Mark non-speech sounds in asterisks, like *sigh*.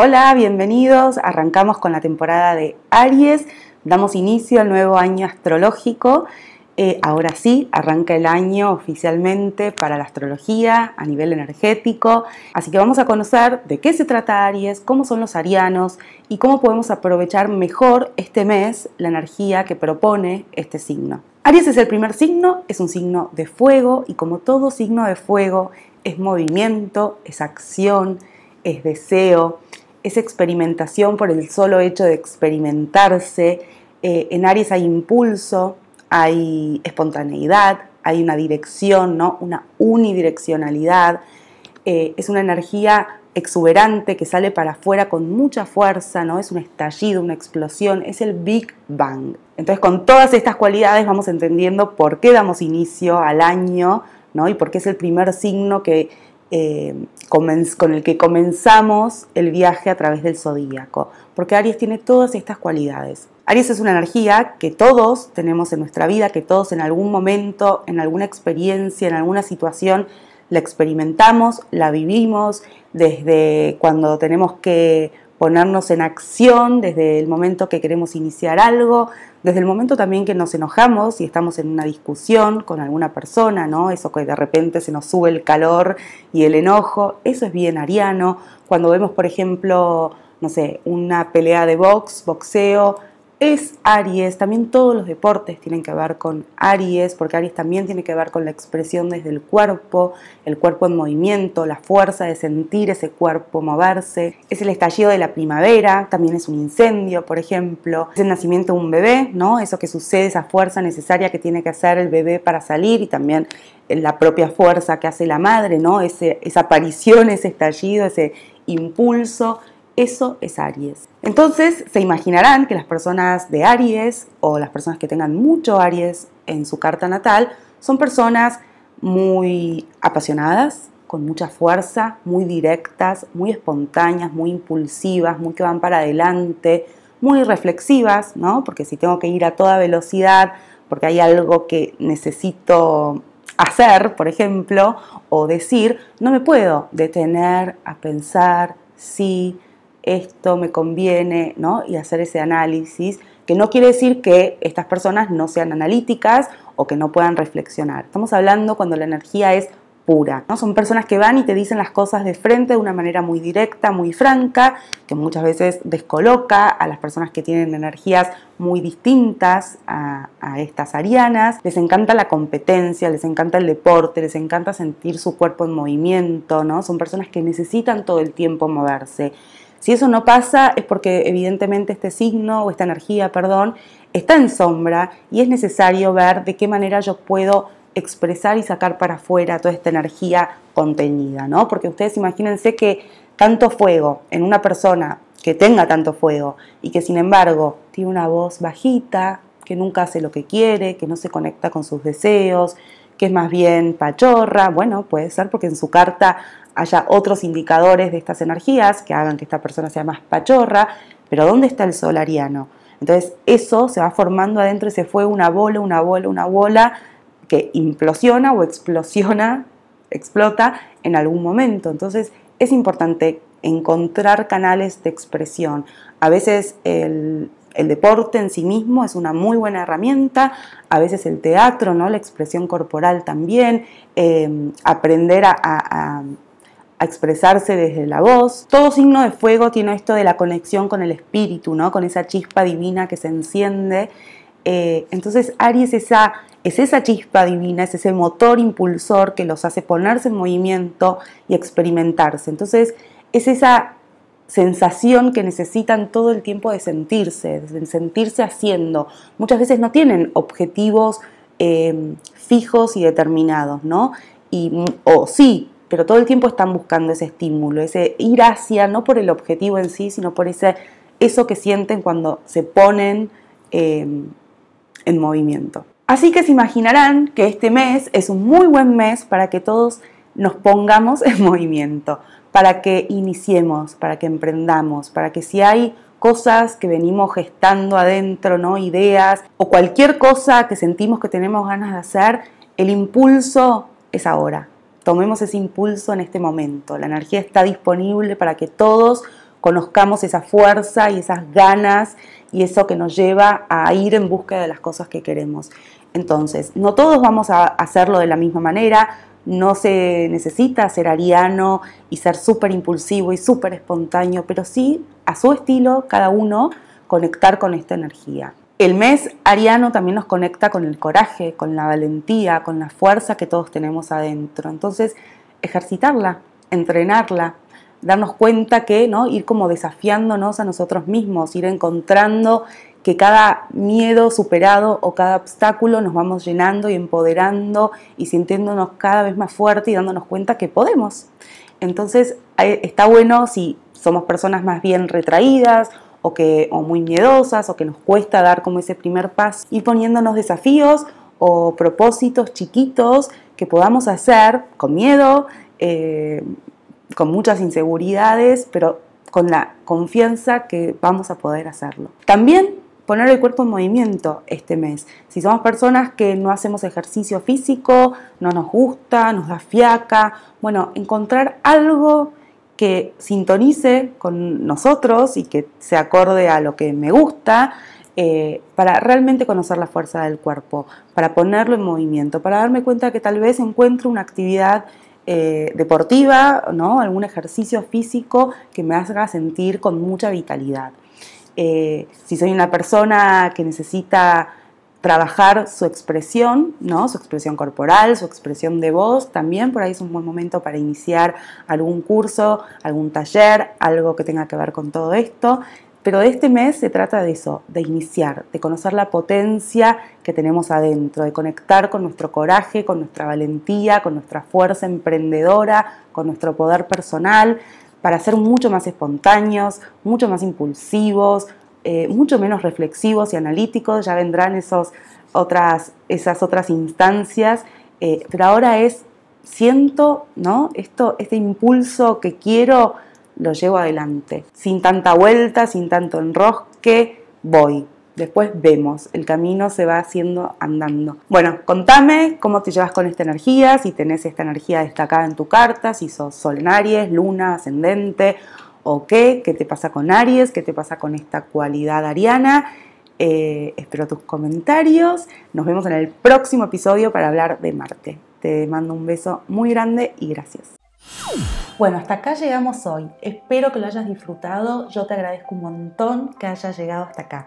Hola, bienvenidos. Arrancamos con la temporada de Aries. Damos inicio al nuevo año astrológico eh, ahora sí, arranca el año oficialmente para la astrología a nivel energético, así que vamos a conocer de qué se trata Aries, cómo son los arianos y cómo podemos aprovechar mejor este mes la energía que propone este signo. Aries es el primer signo, es un signo de fuego y como todo signo de fuego es movimiento, es acción, es deseo, es experimentación por el solo hecho de experimentarse. Eh, en Aries hay impulso, hay espontaneidad, hay una dirección, ¿no? una unidireccionalidad, eh, es una energía exuberante que sale para afuera con mucha fuerza, ¿no? Es un estallido, una explosión, es el Big Bang. Entonces, con todas estas cualidades vamos entendiendo por qué damos inicio al año, ¿no? Y por qué es el primer signo que, eh, con el que comenzamos el viaje a través del zodíaco. Porque Aries tiene todas estas cualidades. Aries es una energía que todos tenemos en nuestra vida, que todos en algún momento, en alguna experiencia, en alguna situación, la experimentamos, la vivimos, desde cuando tenemos que ponernos en acción, desde el momento que queremos iniciar algo, desde el momento también que nos enojamos y estamos en una discusión con alguna persona, ¿no? Eso que de repente se nos sube el calor y el enojo, eso es bien ariano. Cuando vemos, por ejemplo, no sé, una pelea de box, boxeo, es Aries, también todos los deportes tienen que ver con Aries, porque Aries también tiene que ver con la expresión desde el cuerpo, el cuerpo en movimiento, la fuerza de sentir ese cuerpo moverse. Es el estallido de la primavera, también es un incendio, por ejemplo. Es el nacimiento de un bebé, ¿no? Eso que sucede, esa fuerza necesaria que tiene que hacer el bebé para salir y también la propia fuerza que hace la madre, ¿no? Esa aparición, ese estallido, ese impulso eso es Aries. Entonces se imaginarán que las personas de Aries o las personas que tengan mucho Aries en su carta natal son personas muy apasionadas, con mucha fuerza, muy directas, muy espontáneas, muy impulsivas, muy que van para adelante, muy reflexivas, ¿no? Porque si tengo que ir a toda velocidad, porque hay algo que necesito hacer, por ejemplo, o decir, no me puedo detener a pensar si esto me conviene, ¿no? Y hacer ese análisis, que no quiere decir que estas personas no sean analíticas o que no puedan reflexionar. Estamos hablando cuando la energía es pura, ¿no? Son personas que van y te dicen las cosas de frente de una manera muy directa, muy franca, que muchas veces descoloca a las personas que tienen energías muy distintas a, a estas arianas. Les encanta la competencia, les encanta el deporte, les encanta sentir su cuerpo en movimiento, ¿no? Son personas que necesitan todo el tiempo moverse. Si eso no pasa es porque evidentemente este signo o esta energía, perdón, está en sombra y es necesario ver de qué manera yo puedo expresar y sacar para afuera toda esta energía contenida, ¿no? Porque ustedes imagínense que tanto fuego en una persona que tenga tanto fuego y que sin embargo tiene una voz bajita, que nunca hace lo que quiere, que no se conecta con sus deseos, que es más bien pachorra, bueno, puede ser porque en su carta haya otros indicadores de estas energías que hagan que esta persona sea más pachorra, pero ¿dónde está el sol ariano? Entonces eso se va formando adentro se fue una bola, una bola, una bola que implosiona o explosiona, explota en algún momento. Entonces es importante encontrar canales de expresión. A veces el, deporte en sí mismo es una muy buena herramienta, a veces el teatro, ¿no? la expresión corporal también, eh, aprender a expresarse desde la voz. Todo signo de fuego tiene esto de la conexión con el espíritu, ¿no? Con esa chispa divina que se enciende. Eh, entonces Aries esa, es esa chispa divina, es ese motor impulsor que los hace ponerse en movimiento y experimentarse. Entonces es esa sensación que necesitan todo el tiempo de sentirse, de sentirse haciendo. Muchas veces no tienen objetivos eh, fijos y determinados, ¿no? Y, o sí, pero todo el tiempo están buscando ese estímulo, ese ir hacia, no por el objetivo en sí, sino por ese eso que sienten cuando se ponen em, en movimiento. Así que se imaginarán que este mes es un muy buen mes para que todos nos pongamos *laughs* en movimiento, para que iniciemos, para que emprendamos, para que si hay cosas que venimos gestando adentro, ¿no? Ideas o cualquier cosa que sentimos que tenemos ganas de hacer, el impulso es ahora. Tomemos ese impulso en este momento. La energía está disponible para que todos conozcamos esa fuerza y esas ganas y eso que nos lleva a ir en búsqueda de las cosas que queremos. Entonces, no todos vamos a hacerlo de la misma manera, no se necesita ser ariano y ser súper impulsivo y súper espontáneo, pero sí a su estilo, cada uno, conectar con esta energía. El mes ariano también nos conecta con el coraje, con la valentía, con la fuerza que todos tenemos adentro. Entonces, ejercitarla, entrenarla, darnos cuenta que, ¿no? Ir como desafiándonos a nosotros mismos, ir encontrando que cada miedo superado o cada obstáculo nos vamos llenando y empoderando y sintiéndonos cada vez más fuerte y dándonos cuenta que podemos. Entonces está bueno si somos personas más bien retraídas o, que, o muy miedosas o que nos cuesta dar como ese primer paso y poniéndonos desafíos o propósitos chiquitos que podamos hacer con miedo, eh, con muchas inseguridades, pero con la confianza que vamos a poder hacerlo. También poner el cuerpo en movimiento este mes. Si somos personas que no hacemos ejercicio físico, no nos gusta, nos da fiaca, bueno, encontrar algo que sintonice con nosotros y que se acorde a lo que me gusta, eh, para realmente conocer la fuerza del cuerpo, para ponerlo en movimiento, para darme cuenta que tal vez encuentro una actividad eh, deportiva, ¿no? algún ejercicio físico que me haga sentir con mucha vitalidad. Eh, si soy una persona que necesita trabajar su expresión, ¿no? su expresión corporal, su expresión de voz, también por ahí es un buen momento para iniciar algún curso, algún taller, algo que tenga que ver con todo esto. Pero de este mes se trata de eso, de iniciar, de conocer la potencia que tenemos adentro, de conectar con nuestro coraje, con nuestra valentía, con nuestra fuerza emprendedora, con nuestro poder personal, para ser mucho más espontáneos, mucho más impulsivos, eh, mucho menos reflexivos y analíticos. Ya vendrán esos otras, esas otras instancias, eh, pero ahora es siento, ¿no? Esto, este impulso que quiero lo llevo adelante. Sin tanta vuelta, sin tanto enrosque, voy. Después vemos, el camino se va haciendo andando. Bueno, contame cómo te llevas con esta energía, si tenés esta energía destacada en tu carta, si sos sol luna, ascendente qué te pasa con Aries, qué te pasa con esta cualidad ariana. Eh, espero tus comentarios. Nos vemos en el próximo episodio para hablar de Marte. Te mando un beso muy grande y gracias. Bueno, hasta acá llegamos hoy. Espero que lo hayas disfrutado. Yo te agradezco un montón que hayas llegado hasta acá.